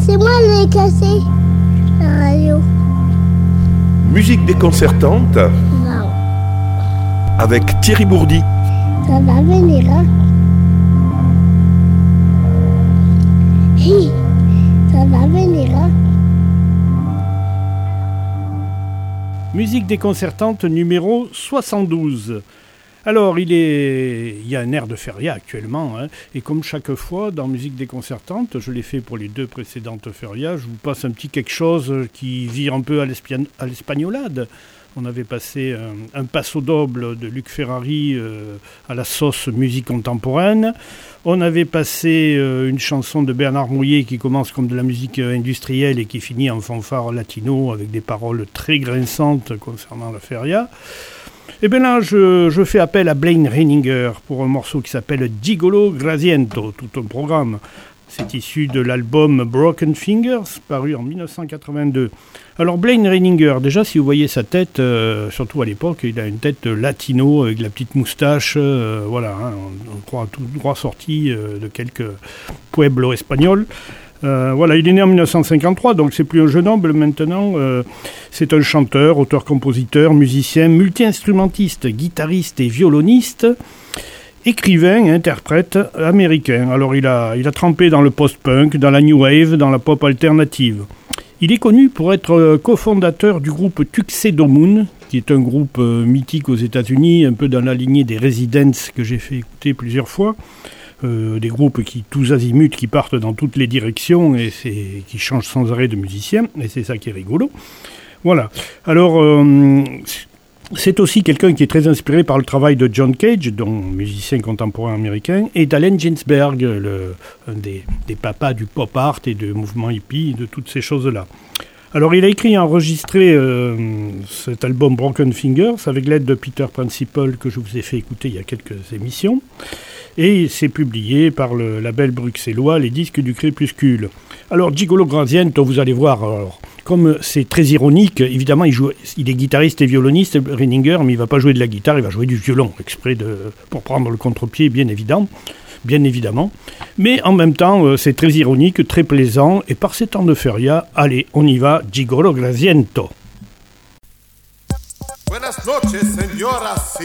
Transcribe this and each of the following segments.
C'est moi qui ai cassé la radio. Musique déconcertante Non. avec Thierry Bourdi. Ça va venir, hein Hi, Ça va venir, hein Musique déconcertante numéro 72. Alors, il, y a un air de feria actuellement, hein, et comme chaque fois dans Musique déconcertante, je l'ai fait pour les deux précédentes ferias, je vous passe un petit quelque chose qui vire un peu à l'espagnolade. On avait passé un, un passo doble de Luc Ferrari euh, à la sauce musique contemporaine. On avait passé euh, une chanson de Bernard Mouillet qui commence comme de la musique euh, industrielle et qui finit en fanfare latino avec des paroles très grinçantes concernant la feria. Et bien là, je, fais appel à Blaine Reininger pour un morceau qui s'appelle Gigolo Grasiento, tout un programme. C'est issu de l'album Broken Fingers, paru en 1982. Alors Blaine Reininger, déjà si vous voyez sa tête, euh, surtout à l'époque, il a une tête latino avec la petite moustache, euh, voilà, hein, on, croit tout droit sorti euh, de quelques pueblo espagnols. Euh, voilà, il est né en 1953, donc c'est plus un jeune homme maintenant. euh, c'est un chanteur, auteur-compositeur, musicien, multi-instrumentiste, guitariste et violoniste, écrivain, interprète américain. Alors il a, il a trempé dans le post-punk, dans la new wave, dans la pop alternative. Il est connu pour être euh, cofondateur du groupe Tuxedo Moon, qui est un groupe mythique aux États-Unis, un peu dans la lignée des Residents que j'ai fait écouter plusieurs fois. Euh, des groupes qui tous azimuts, qui partent dans toutes les directions et qui changent sans arrêt de musiciens, et c'est ça qui est rigolo. Voilà. Alors, euh, c'est aussi quelqu'un qui est très inspiré par le travail de John Cage, dont musicien contemporain américain, et d'Allen Ginsberg, le, un des, des papas du pop art et du mouvement hippie, de toutes ces choses-là. Alors, il a écrit et enregistré euh, cet album Broken Fingers avec l'aide de Peter Principal que je vous ai fait écouter il y a quelques émissions. Et c'est publié par le label bruxellois Les Disques du Crépuscule. Alors, Gigolo Grasiento, vous allez voir, comme c'est très ironique, évidemment, il, joue, est guitariste et violoniste, Reininger, mais il va pas jouer de la guitare, il va jouer du violon, exprès pour prendre le contre-pied, bien évident. Bien évidemment. Mais en même temps, euh, c'est très ironique, très plaisant. Et par ces temps de feria, allez, on y va, Gigolo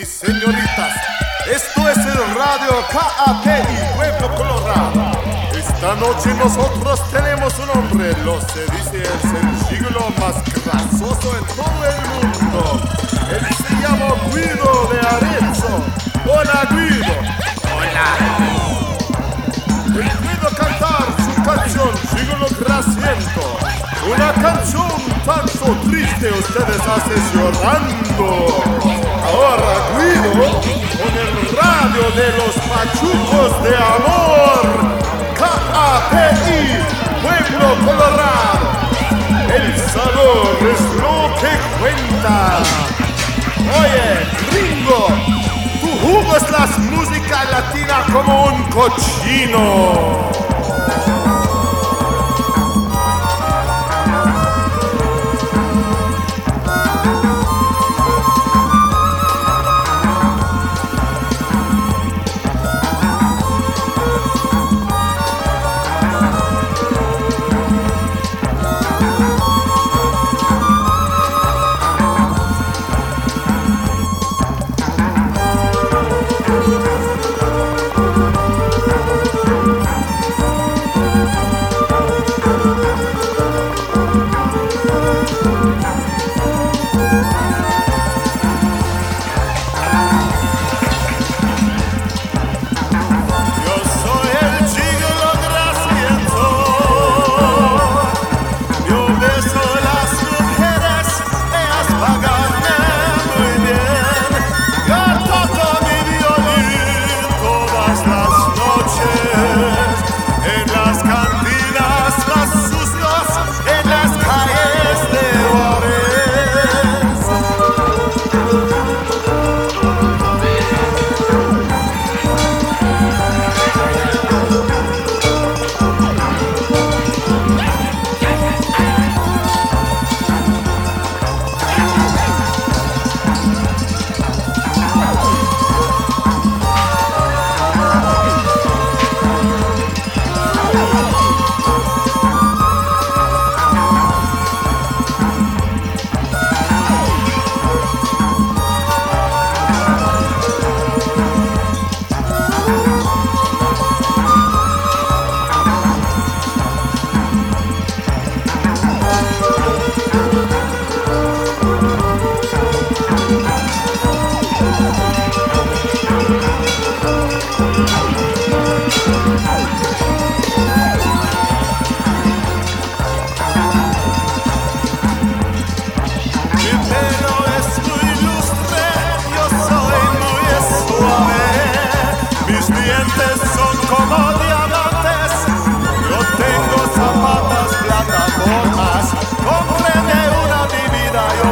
señoritas. Esto es el Radio KAPI Pueblo Colorado. Esta noche nosotros tenemos un hombre, lo se dice es el siglo más grasoso en todo el mundo. Él se llama Guido de Arezzo. Hola Guido. Hola. Él puede cantar su canción Siglo Grasiento. Una canción triste ustedes hacen llorando. Ahora Guido con el radio de los pachucos de amor. KAPI, Pueblo Colorado. El sabor es lo que cuenta. Oye, gringo, tú jugas la música latina como un cochino.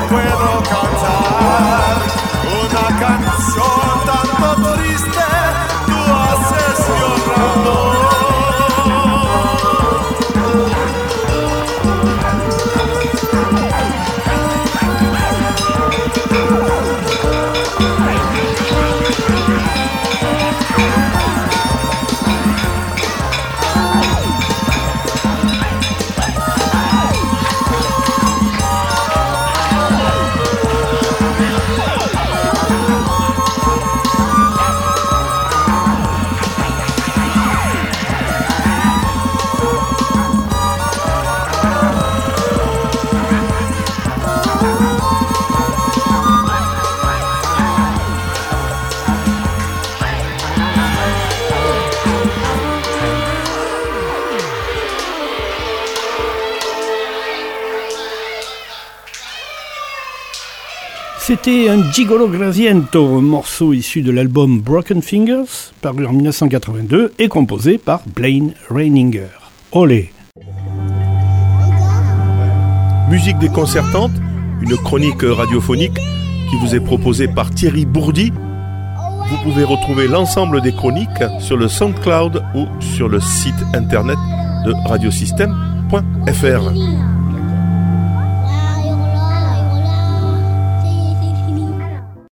Puedo C'était un Gigolo Grasiento, morceau issu de l'album Broken Fingers, paru en 1982 et composé par Blaine Reininger. Olé Musique déconcertante, une chronique radiophonique qui vous est proposée par Thierry Bourdi. Vous pouvez retrouver l'ensemble des chroniques sur le SoundCloud ou sur le site internet de radiosystème.fr.